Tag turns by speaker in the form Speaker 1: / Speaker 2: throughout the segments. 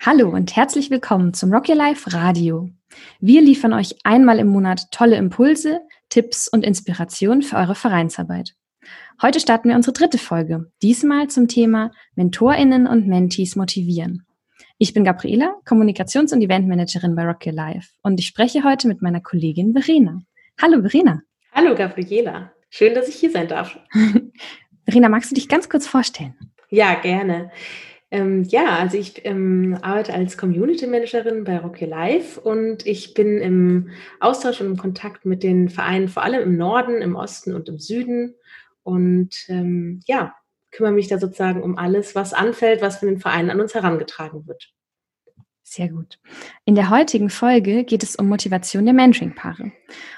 Speaker 1: Hallo und herzlich willkommen zum Rock Your Life Radio. Wir liefern euch einmal im Monat tolle Impulse, Tipps und Inspirationen für eure Vereinsarbeit. Heute starten wir unsere dritte Folge, diesmal zum Thema MentorInnen und Mentees motivieren. Ich bin Gabriela, Kommunikations- und Eventmanagerin bei Rock Your Life und ich spreche heute mit meiner Kollegin Verena. Hallo Verena.
Speaker 2: Hallo Gabriela. Schön, dass ich hier sein darf.
Speaker 1: Verena, magst du dich ganz kurz vorstellen?
Speaker 2: Ja, gerne. Ähm, ja, also ich ähm, arbeite als Community Managerin bei Rock Your Life und ich bin im Austausch und im Kontakt mit den Vereinen, vor allem im Norden, im Osten und im Süden. Und ähm, ja, kümmere mich da sozusagen um alles, was anfällt, was von den Vereinen an uns herangetragen wird.
Speaker 1: Sehr gut. In der heutigen Folge geht es um Motivation der Mentoring-Paare.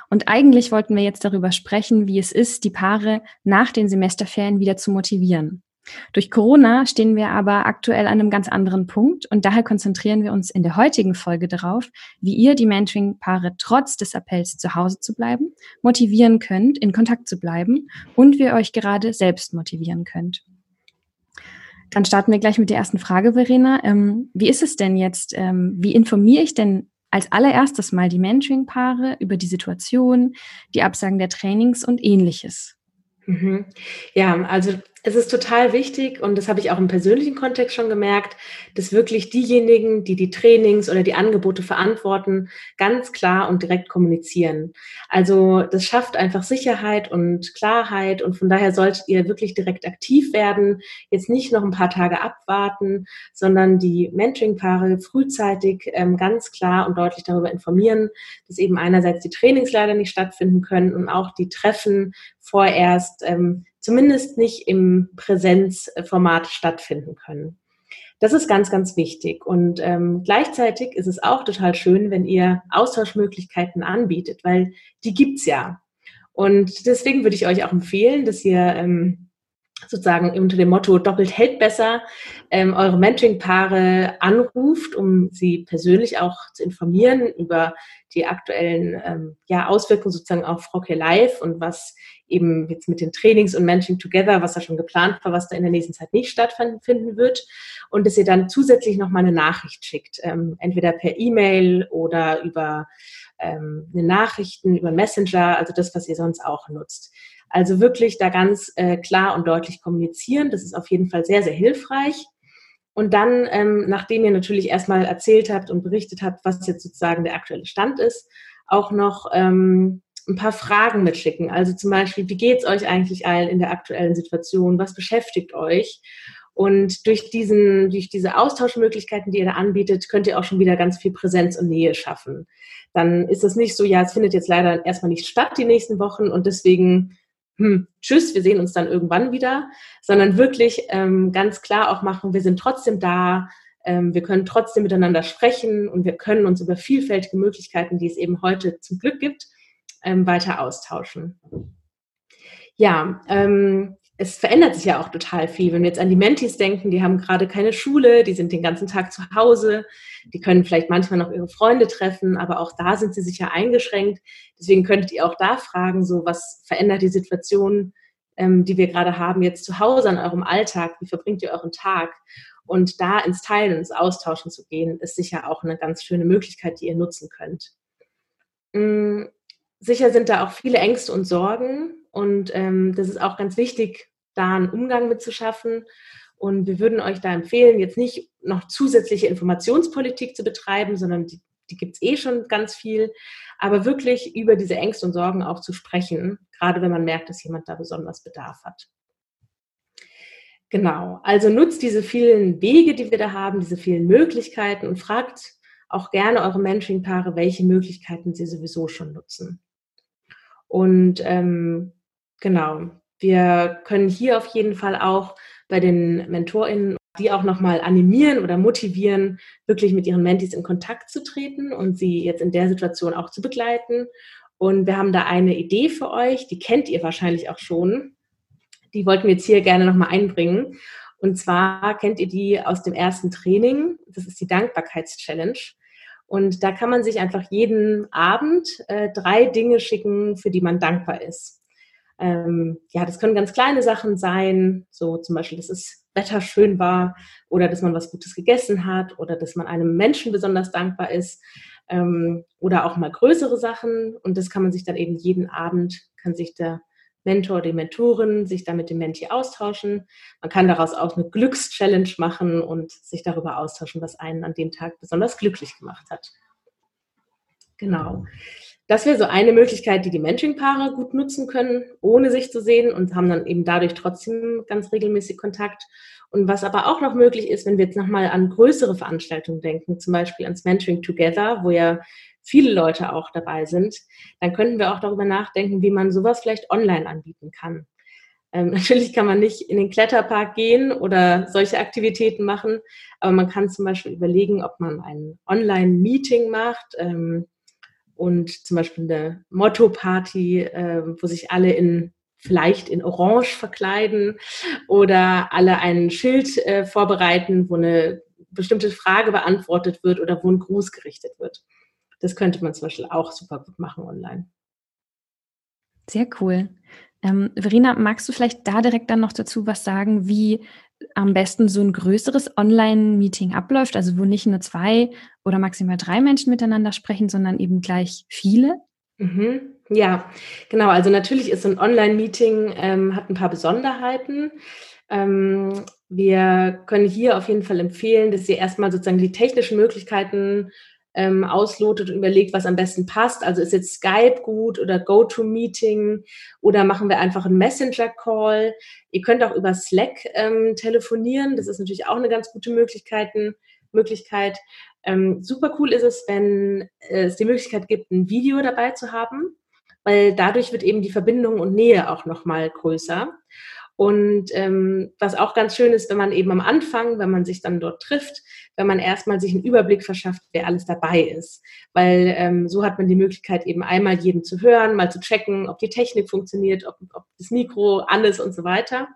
Speaker 1: Und eigentlich wollten wir jetzt darüber sprechen, wie es ist, die Paare nach den Semesterferien wieder zu motivieren. Durch Corona stehen wir aber aktuell an einem ganz anderen Punkt und daher konzentrieren wir uns in der heutigen Folge darauf, wie ihr die Mentoring-Paare trotz des Appells zu Hause zu bleiben, motivieren könnt, in Kontakt zu bleiben und wie ihr euch gerade selbst motivieren könnt. Dann starten wir gleich mit der ersten Frage, Verena. Ähm, wie ist es denn jetzt? Ähm, wie informiere ich denn als allererstes mal die Mentoring-Paare über die Situation, die Absagen der Trainings und ähnliches?
Speaker 2: Mhm. Ja, also es ist total wichtig und das habe ich auch im persönlichen Kontext schon gemerkt, dass wirklich diejenigen, die die Trainings oder die Angebote verantworten, ganz klar und direkt kommunizieren. Also das schafft einfach Sicherheit und Klarheit und von daher solltet ihr wirklich direkt aktiv werden, jetzt nicht noch ein paar Tage abwarten, sondern die Mentoring-Paare frühzeitig ähm, ganz klar und deutlich darüber informieren, dass eben einerseits die Trainings leider nicht stattfinden können und auch die Treffen vorerst ähm, zumindest nicht im Präsenzformat stattfinden können. Das ist ganz, ganz wichtig. Und ähm, gleichzeitig ist es auch total schön, wenn ihr Austauschmöglichkeiten anbietet, weil die gibt's ja. Und deswegen würde ich euch auch empfehlen, dass ihr ähm, sozusagen unter dem Motto doppelt hält besser ähm, eure Mentoring-Paare anruft, um sie persönlich auch zu informieren über die aktuellen ähm, ja, Auswirkungen sozusagen auf Frauke Live und was eben jetzt mit den Trainings und Mentoring Together, was da schon geplant war, was da in der nächsten Zeit nicht stattfinden wird. Und dass ihr dann zusätzlich nochmal eine Nachricht schickt, ähm, entweder per E-Mail oder über ähm, eine Nachrichten, über Messenger, also das, was ihr sonst auch nutzt. Also wirklich da ganz äh, klar und deutlich kommunizieren. Das ist auf jeden Fall sehr, sehr hilfreich. Und dann, ähm, nachdem ihr natürlich erstmal erzählt habt und berichtet habt, was jetzt sozusagen der aktuelle Stand ist, auch noch ähm, ein paar Fragen mitschicken. Also zum Beispiel, wie geht es euch eigentlich allen in der aktuellen Situation? Was beschäftigt euch? Und durch, diesen, durch diese Austauschmöglichkeiten, die ihr da anbietet, könnt ihr auch schon wieder ganz viel Präsenz und Nähe schaffen. Dann ist es nicht so, ja, es findet jetzt leider erstmal nicht statt die nächsten Wochen und deswegen hm, tschüss, wir sehen uns dann irgendwann wieder, sondern wirklich ähm, ganz klar auch machen, wir sind trotzdem da, ähm, wir können trotzdem miteinander sprechen und wir können uns über vielfältige Möglichkeiten, die es eben heute zum Glück gibt, ähm, weiter austauschen. Ja, ähm, es verändert sich ja auch total viel. Wenn wir jetzt an die Mentis denken, die haben gerade keine Schule, die sind den ganzen Tag zu Hause, die können vielleicht manchmal noch ihre Freunde treffen, aber auch da sind sie sicher eingeschränkt. Deswegen könntet ihr auch da fragen, so was verändert die Situation, ähm, die wir gerade haben, jetzt zu Hause an eurem Alltag? Wie verbringt ihr euren Tag? Und da ins Teilen, ins Austauschen zu gehen, ist sicher auch eine ganz schöne Möglichkeit, die ihr nutzen könnt. Mm, sicher sind da auch viele Ängste und Sorgen. Und ähm, das ist auch ganz wichtig, da einen Umgang mit zu schaffen. Und wir würden euch da empfehlen, jetzt nicht noch zusätzliche Informationspolitik zu betreiben, sondern die, die gibt es eh schon ganz viel, aber wirklich über diese Ängste und Sorgen auch zu sprechen, gerade wenn man merkt, dass jemand da besonders Bedarf hat. Genau, also nutzt diese vielen Wege, die wir da haben, diese vielen Möglichkeiten und fragt auch gerne eure Mentoring-Paare, welche Möglichkeiten sie sowieso schon nutzen. Und ähm, genau, wir können hier auf jeden Fall auch bei den MentorInnen die auch nochmal animieren oder motivieren, wirklich mit ihren Mentis in Kontakt zu treten und sie jetzt in der Situation auch zu begleiten. Und wir haben da eine Idee für euch, die kennt ihr wahrscheinlich auch schon. Die wollten wir jetzt hier gerne nochmal einbringen. Und zwar kennt ihr die aus dem ersten Training. Das ist die Dankbarkeitschallenge. Und da kann man sich einfach jeden Abend äh, drei Dinge schicken, für die man dankbar ist. Ähm, ja, das können ganz kleine Sachen sein, so zum Beispiel, das ist Wetter schön war oder dass man was Gutes gegessen hat oder dass man einem Menschen besonders dankbar ist ähm, oder auch mal größere Sachen. Und das kann man sich dann eben jeden Abend, kann sich der Mentor, die Mentorin sich dann mit dem Menti austauschen. Man kann daraus auch eine Glückschallenge machen und sich darüber austauschen, was einen an dem Tag besonders glücklich gemacht hat. Genau. Das wäre so eine Möglichkeit, die die Mentoring-Paare gut nutzen können, ohne sich zu sehen und haben dann eben dadurch trotzdem ganz regelmäßig Kontakt. Und was aber auch noch möglich ist, wenn wir jetzt nochmal an größere Veranstaltungen denken, zum Beispiel ans Mentoring Together, wo ja viele Leute auch dabei sind, dann könnten wir auch darüber nachdenken, wie man sowas vielleicht online anbieten kann. Ähm, natürlich kann man nicht in den Kletterpark gehen oder solche Aktivitäten machen, aber man kann zum Beispiel überlegen, ob man ein Online-Meeting macht. Ähm, und zum Beispiel eine Motto-Party, äh, wo sich alle in vielleicht in Orange verkleiden oder alle ein Schild äh, vorbereiten, wo eine bestimmte Frage beantwortet wird oder wo ein Gruß gerichtet wird. Das könnte man zum Beispiel auch super gut machen online.
Speaker 1: Sehr cool. Ähm, Verena, magst du vielleicht da direkt dann noch dazu was sagen, wie am besten so ein größeres Online-Meeting abläuft, also wo nicht nur zwei oder maximal drei Menschen miteinander sprechen, sondern eben gleich viele?
Speaker 2: Mhm. Ja, genau. Also natürlich ist so ein Online-Meeting, ähm, hat ein paar Besonderheiten. Ähm, wir können hier auf jeden Fall empfehlen, dass ihr erstmal sozusagen die technischen Möglichkeiten ähm, auslotet und überlegt, was am besten passt. Also ist jetzt Skype gut oder GoToMeeting oder machen wir einfach einen Messenger-Call. Ihr könnt auch über Slack ähm, telefonieren. Das ist natürlich auch eine ganz gute Möglichkeit. Möglichkeit. Ähm, super cool ist es, wenn es die Möglichkeit gibt, ein Video dabei zu haben, weil dadurch wird eben die Verbindung und Nähe auch nochmal größer. Und ähm, was auch ganz schön ist, wenn man eben am Anfang, wenn man sich dann dort trifft, wenn man erstmal sich einen Überblick verschafft, wer alles dabei ist. Weil ähm, so hat man die Möglichkeit, eben einmal jeden zu hören, mal zu checken, ob die Technik funktioniert, ob, ob das Mikro ist und so weiter.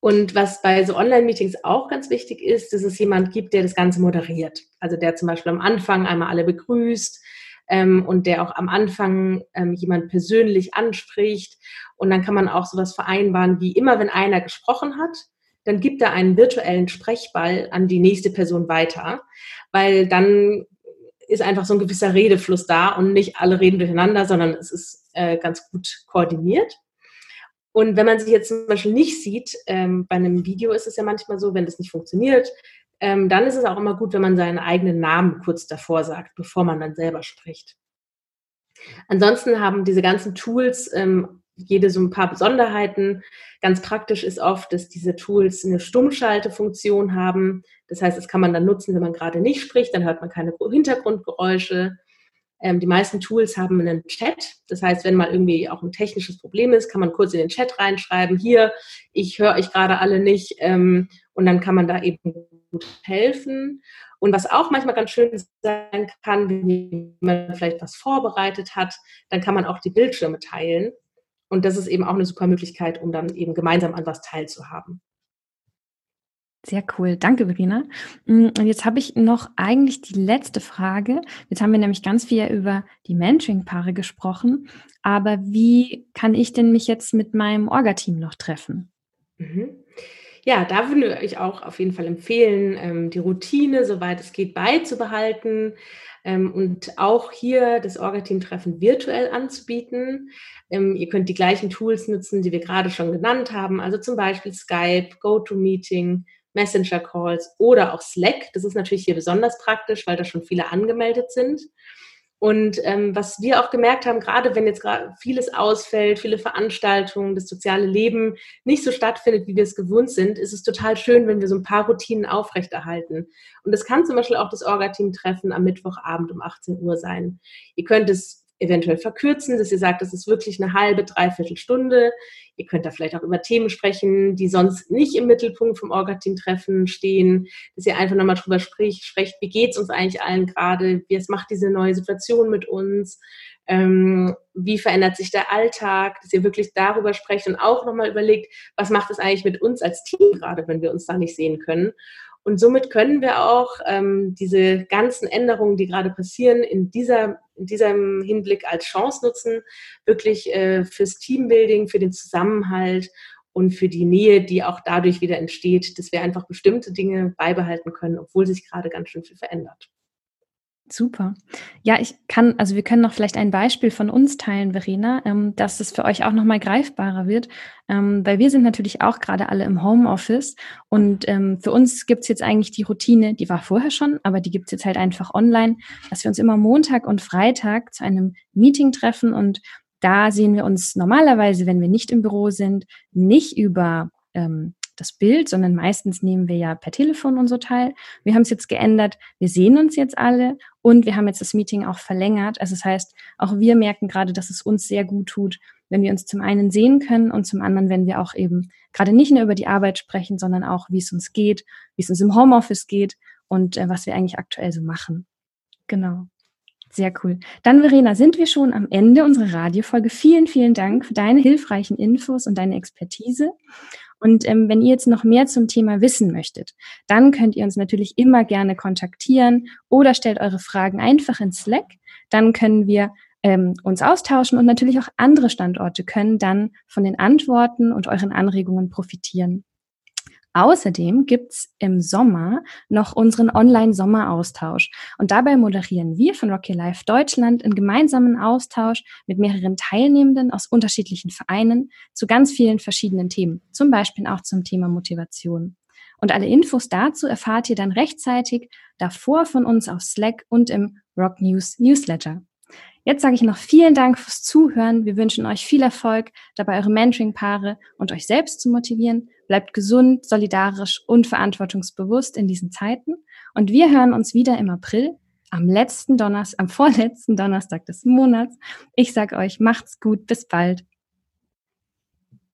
Speaker 2: Und was bei so Online-Meetings auch ganz wichtig ist, dass es jemand gibt, der das Ganze moderiert. Also der zum Beispiel am Anfang einmal alle begrüßt, ähm, und der auch am Anfang ähm, jemand persönlich anspricht. Und dann kann man auch sowas vereinbaren, wie immer, wenn einer gesprochen hat, dann gibt er einen virtuellen Sprechball an die nächste Person weiter, weil dann ist einfach so ein gewisser Redefluss da und nicht alle reden durcheinander, sondern es ist äh, ganz gut koordiniert. Und wenn man sich jetzt zum Beispiel nicht sieht, ähm, bei einem Video ist es ja manchmal so, wenn das nicht funktioniert, ähm, dann ist es auch immer gut, wenn man seinen eigenen Namen kurz davor sagt, bevor man dann selber spricht. Ansonsten haben diese ganzen Tools ähm, jede so ein paar Besonderheiten. Ganz praktisch ist oft, dass diese Tools eine Stummschaltefunktion haben. Das heißt, das kann man dann nutzen, wenn man gerade nicht spricht, dann hört man keine Hintergrundgeräusche. Ähm, die meisten Tools haben einen Chat. Das heißt, wenn mal irgendwie auch ein technisches Problem ist, kann man kurz in den Chat reinschreiben, hier, ich höre euch gerade alle nicht. Ähm, und dann kann man da eben gut helfen. Und was auch manchmal ganz schön sein kann, wenn man vielleicht was vorbereitet hat, dann kann man auch die Bildschirme teilen. Und das ist eben auch eine super Möglichkeit, um dann eben gemeinsam an was teilzuhaben.
Speaker 1: Sehr cool. Danke, Verena. Mm, und jetzt habe ich noch eigentlich die letzte Frage. Jetzt haben wir nämlich ganz viel über die Mentoring-Paare gesprochen. Aber wie kann ich denn mich jetzt mit meinem Orga-Team noch treffen?
Speaker 2: Mhm. Ja, da würde ich auch auf jeden Fall empfehlen, ähm, die Routine, soweit es geht, beizubehalten ähm, und auch hier das Orga-Team-Treffen virtuell anzubieten. Ähm, ihr könnt die gleichen Tools nutzen, die wir gerade schon genannt haben, also zum Beispiel Skype, GoToMeeting, Messenger-Calls oder auch Slack. Das ist natürlich hier besonders praktisch, weil da schon viele angemeldet sind. Und ähm, was wir auch gemerkt haben, gerade wenn jetzt gerade vieles ausfällt, viele Veranstaltungen, das soziale Leben nicht so stattfindet, wie wir es gewohnt sind, ist es total schön, wenn wir so ein paar Routinen aufrechterhalten. Und das kann zum Beispiel auch das Orga-Team-Treffen am Mittwochabend um 18 Uhr sein. Ihr könnt es eventuell verkürzen, dass ihr sagt, das ist wirklich eine halbe, dreiviertel Stunde. Ihr könnt da vielleicht auch über Themen sprechen, die sonst nicht im Mittelpunkt vom Orga-Team-Treffen stehen, dass ihr einfach nochmal drüber spricht, sprecht, wie geht's uns eigentlich allen gerade, wie es macht diese neue Situation mit uns, ähm, wie verändert sich der Alltag, dass ihr wirklich darüber sprecht und auch nochmal überlegt, was macht es eigentlich mit uns als Team gerade, wenn wir uns da nicht sehen können. Und somit können wir auch ähm, diese ganzen Änderungen, die gerade passieren, in, dieser, in diesem Hinblick als Chance nutzen, wirklich äh, fürs Teambuilding, für den Zusammenhalt und für die Nähe, die auch dadurch wieder entsteht, dass wir einfach bestimmte Dinge beibehalten können, obwohl sich gerade ganz schön viel verändert.
Speaker 1: Super. Ja, ich kann, also wir können noch vielleicht ein Beispiel von uns teilen, Verena, ähm, dass es für euch auch nochmal greifbarer wird, ähm, weil wir sind natürlich auch gerade alle im Homeoffice und ähm, für uns gibt's jetzt eigentlich die Routine, die war vorher schon, aber die gibt's jetzt halt einfach online, dass wir uns immer Montag und Freitag zu einem Meeting treffen und da sehen wir uns normalerweise, wenn wir nicht im Büro sind, nicht über ähm, das Bild, sondern meistens nehmen wir ja per Telefon und so teil. Wir haben es jetzt geändert. Wir sehen uns jetzt alle und wir haben jetzt das Meeting auch verlängert. Also das heißt, auch wir merken gerade, dass es uns sehr gut tut, wenn wir uns zum einen sehen können und zum anderen, wenn wir auch eben gerade nicht nur über die Arbeit sprechen, sondern auch, wie es uns geht, wie es uns im Homeoffice geht und äh, was wir eigentlich aktuell so machen. Genau. Sehr cool. Dann, Verena, sind wir schon am Ende unserer Radiofolge. Vielen, vielen Dank für deine hilfreichen Infos und deine Expertise. Und ähm, wenn ihr jetzt noch mehr zum Thema wissen möchtet, dann könnt ihr uns natürlich immer gerne kontaktieren oder stellt eure Fragen einfach in Slack. Dann können wir ähm, uns austauschen und natürlich auch andere Standorte können dann von den Antworten und euren Anregungen profitieren. Außerdem gibt's im Sommer noch unseren Online-Sommeraustausch. Und dabei moderieren wir von Rocky Life Deutschland einen gemeinsamen Austausch mit mehreren Teilnehmenden aus unterschiedlichen Vereinen zu ganz vielen verschiedenen Themen, zum Beispiel auch zum Thema Motivation. Und alle Infos dazu erfahrt ihr dann rechtzeitig davor von uns auf Slack und im Rock News Newsletter. Jetzt sage ich noch vielen Dank fürs Zuhören. Wir wünschen euch viel Erfolg dabei, eure Mentoring-Paare und euch selbst zu motivieren. Bleibt gesund, solidarisch und verantwortungsbewusst in diesen Zeiten. Und wir hören uns wieder im April, am letzten Donnerstag, am vorletzten Donnerstag des Monats. Ich sage euch, macht's gut, bis bald.